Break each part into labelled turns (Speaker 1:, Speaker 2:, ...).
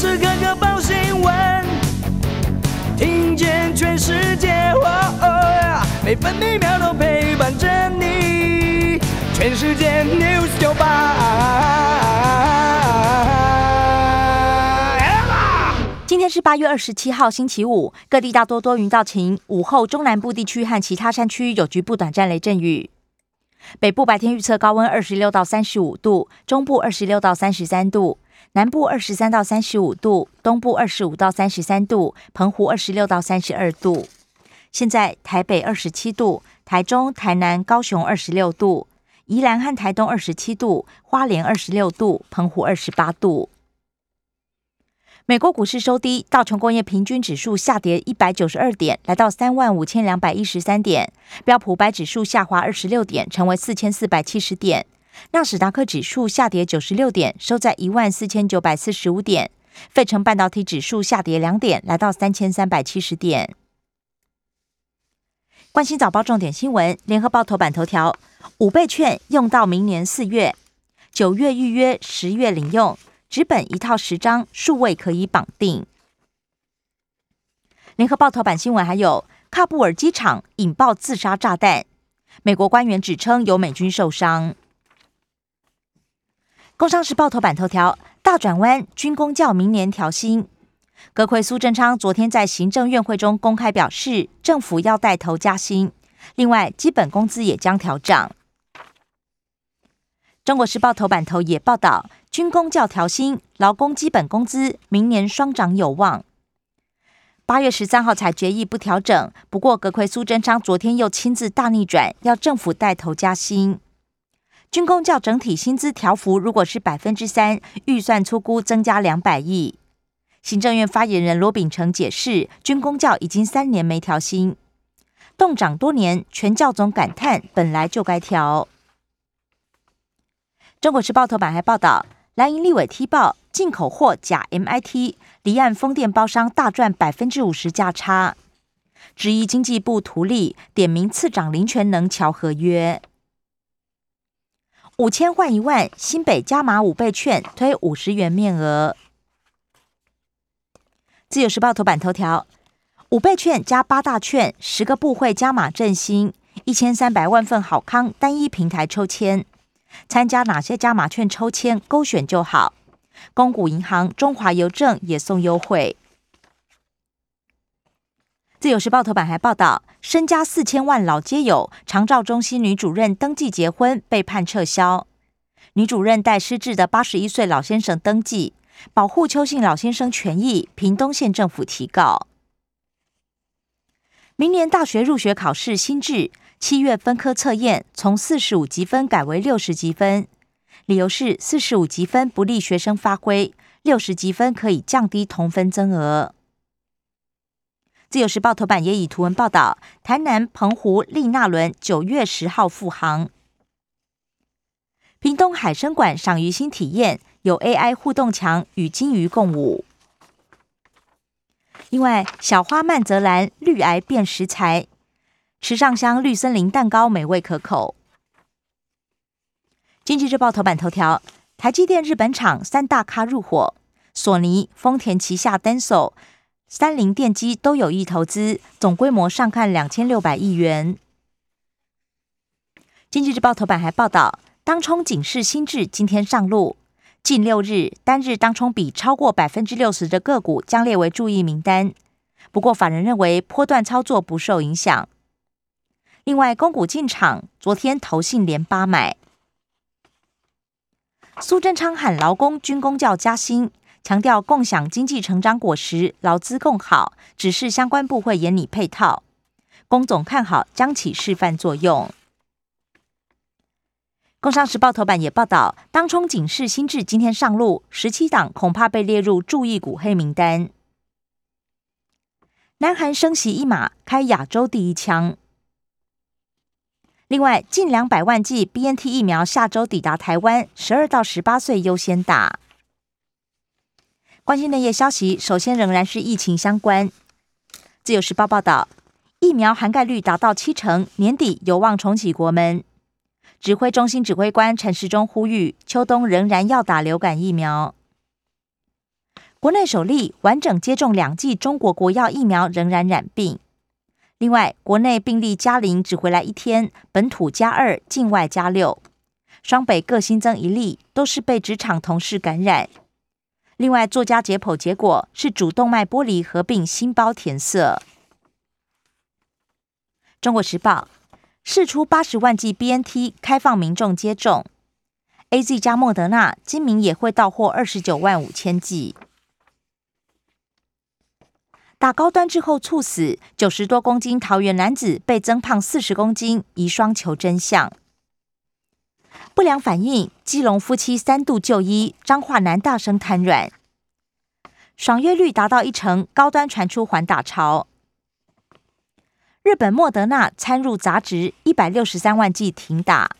Speaker 1: 时刻刻报新闻，听见全世界，每分每秒都陪伴着你。全世界 news 九八。
Speaker 2: 今天是八月二十七号，星期五，各地大多多云到晴，午后中南部地区和其他山区有局部短暂雷阵雨。北部白天预测高温二十六到三十五度，中部二十六到三十三度。南部二十三到三十五度，东部二十五到三十三度，澎湖二十六到三十二度。现在台北二十七度，台中、台南、高雄二十六度，宜兰和台东二十七度，花莲二十六度，澎湖二十八度。美国股市收低，道琼工业平均指数下跌一百九十二点，来到三万五千两百一十三点；标普白指数下滑二十六点，成为四千四百七十点。纳斯达克指数下跌九十六点，收在一万四千九百四十五点。费城半导体指数下跌两点，来到三千三百七十点。关心早报重点新闻，联合报头版头条：五倍券用到明年四月，九月预约，十月领用，纸本一套十张，数位可以绑定。联合报头版新闻还有：喀布尔机场引爆自杀炸弹，美国官员指称有美军受伤。工商时报头版头条：大转弯，军工教明年调薪。阁魁苏贞昌昨天在行政院会中公开表示，政府要带头加薪，另外基本工资也将调涨。中国时报头版头也报道，军工教调薪，劳工基本工资明年双涨有望。八月十三号才决议不调整，不过阁魁苏贞昌昨天又亲自大逆转，要政府带头加薪。军工教整体薪资调幅如果是百分之三，预算粗估增加两百亿。行政院发言人罗秉成解释，军工教已经三年没调薪，动涨多年，全教总感叹本来就该调。中国时报头版还报道，蓝营立委踢爆进口货假 MIT，离岸风电包商大赚百分之五十价差，质疑经济部图利，点名次长林权能桥合约。五千换一万，新北加码五倍券推五十元面额。自由时报头版头条：五倍券加八大券，十个部会加码振兴，一千三百万份好康单一平台抽签，参加哪些加码券抽签勾选就好。公股银行、中华邮政也送优惠。自由时报头版还报道，身家四千万老街友，长照中心女主任登记结婚被判撤销。女主任带失智的八十一岁老先生登记，保护邱姓老先生权益。屏东县政府提告。明年大学入学考试新制，七月分科测验从四十五积分改为六十积分，理由是四十五积分不利学生发挥，六十积分可以降低同分增额。自由时报头版也以图文报道，台南澎湖利纳轮九月十号复航。屏东海生馆赏鱼新体验，有 AI 互动墙与金鱼共舞。另外，小花曼泽兰绿癌变食材，池上香绿森林蛋糕美味可口。经济日报头版头条：台积电日本厂三大咖入伙，索尼、丰田旗下 Denso。三菱电机都有意投资，总规模上看两千六百亿元。经济日报头版还报道，当冲警示新制今天上路，近六日单日当冲比超过百分之六十的个股将列为注意名单。不过，法人认为波段操作不受影响。另外，公股进场，昨天投信连八买。苏贞昌喊劳工军工教加薪。强调共享经济成长果实，劳资共好，指示相关部会严拟配套。龚总看好将起示范作用。工商时报头版也报道，当冲警示新制今天上路，十七档恐怕被列入注意股黑名单。南韩升息一码，开亚洲第一枪。另外，近两百万剂 BNT 疫苗下周抵达台湾，十二到十八岁优先打。关心内页消息，首先仍然是疫情相关。自由时报报道，疫苗涵盖率达到七成，年底有望重启国门。指挥中心指挥官陈时中呼吁，秋冬仍然要打流感疫苗。国内首例完整接种两剂中国国药疫苗仍然染病。另外，国内病例加零只回来一天，本土加二，境外加六，双北各新增一例，都是被职场同事感染。另外，作家解剖结果是主动脉剥离合并心包填塞。中国时报释出八十万剂 BNT，开放民众接种。AZ 加莫德纳今明也会到货二十九万五千剂。打高端之后猝死，九十多公斤桃园男子被增胖四十公斤，遗孀求真相。不良反应，基隆夫妻三度就医，彰化男大声瘫软。爽约率达到一成，高端传出还打潮。日本莫德纳参入杂质一百六十三万剂停打。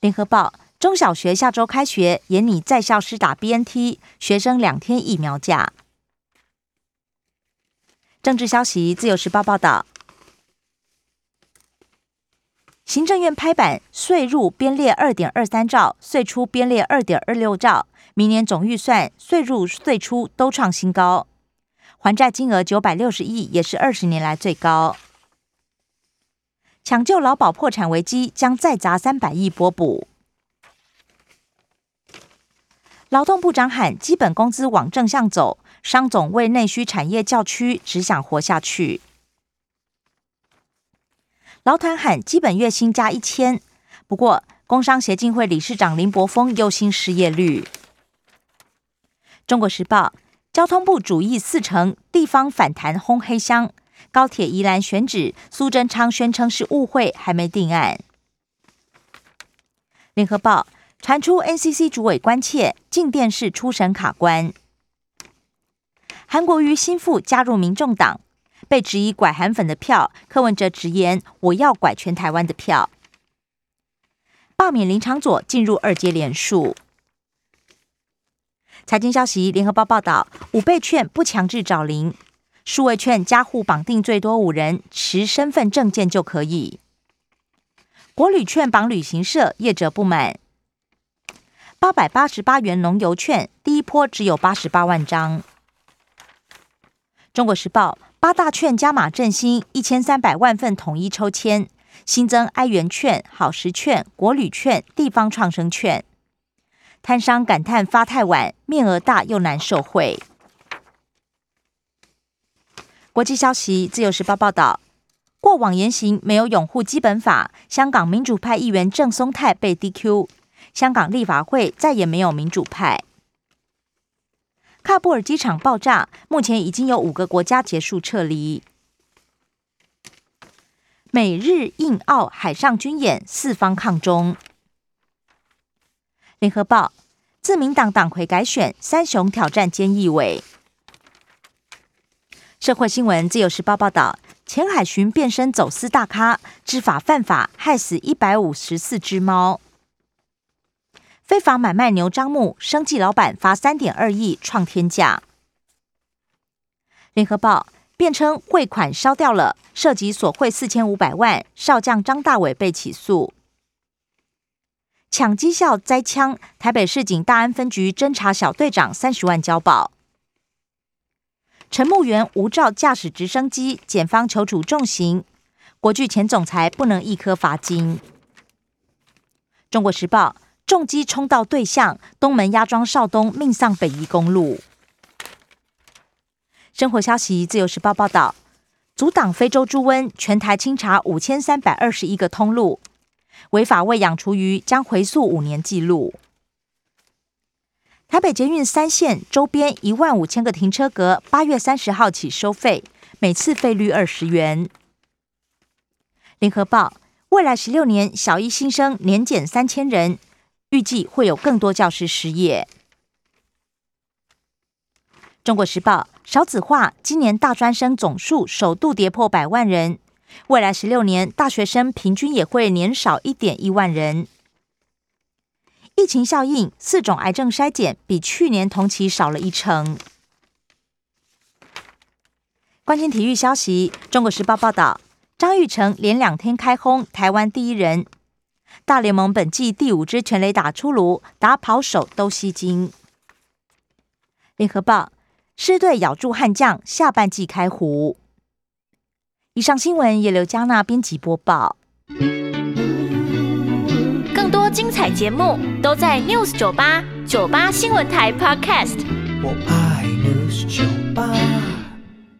Speaker 2: 联合报中小学下周开学，严拟在校施打 BNT，学生两天疫苗假。政治消息，自由时报报道，行政院拍板，税入编列二点二三兆，税出编列二点二六兆，明年总预算税入税出都创新高。还债金额九百六十亿，也是二十年来最高。抢救劳保破产危机，将再砸三百亿拨补。劳动部长喊基本工资往正向走，商总为内需产业叫屈，只想活下去。劳团喊基本月薪加一千，不过工商协进会理事长林柏峰忧心失业率。中国时报。交通部主意四成，地方反弹轰黑箱。高铁宜兰选址，苏贞昌宣称是误会，还没定案。联合报传出 NCC 主委关切，进电视初审卡关。韩国瑜心腹加入民众党，被质疑拐韩粉的票，柯文哲直言我要拐全台湾的票。罢免林长佐进入二阶连数。财经消息，联合报报道，五倍券不强制找零，数位券加户绑定最多五人，持身份证件就可以。国旅券绑旅行社，业者不满。八百八十八元农游券，第一波只有八十八万张。中国时报八大券加码振兴，一千三百万份统一抽签，新增哀元券、好食券、国旅券、地方创生券。摊商感叹发太晚，面额大又难受惠。国际消息，自由时报报道，过往言行没有拥护基本法，香港民主派议员郑松泰被 DQ，香港立法会再也没有民主派。喀布尔机场爆炸，目前已经有五个国家结束撤离。美日印澳海上军演，四方抗中。联合报，自民党党魁改选，三雄挑战菅义伟。社会新闻，自由时报报道，前海巡变身走私大咖，知法犯法，害死一百五十四只猫。非法买卖牛樟木，生计老板罚三点二亿，创天价。联合报辩称汇款烧掉了，涉及索贿四千五百万，少将张大伟被起诉。抢绩效栽枪，台北市警大安分局侦查小队长三十万交保。陈木元无照驾驶直升机，检方求处重刑。国巨前总裁不能一颗罚金。中国时报重机冲到对向，东门压庄少东命丧北宜公路。生活消息，自由时报报道，阻挡非洲猪瘟，全台清查五千三百二十一个通路。违法喂养厨余将回溯五年记录。台北捷运三线周边一万五千个停车格，八月三十号起收费，每次费率二十元。联合报未来十六年小一新生年减三千人，预计会有更多教师失业。中国时报少子化，今年大专生总数首度跌破百万人。未来十六年，大学生平均也会年少一点一万人。疫情效应，四种癌症筛检比去年同期少了一成。关键体育消息，《中国时报》报道，张玉成连两天开轰，台湾第一人。大联盟本季第五支全垒打出炉，打跑手都吸睛。联合报狮队咬住悍将，下半季开胡。以上新闻由刘嘉娜编辑播报。
Speaker 3: 更多精彩节目都在 News 九八九八新闻台 Podcast。
Speaker 1: 我爱 News 酒吧。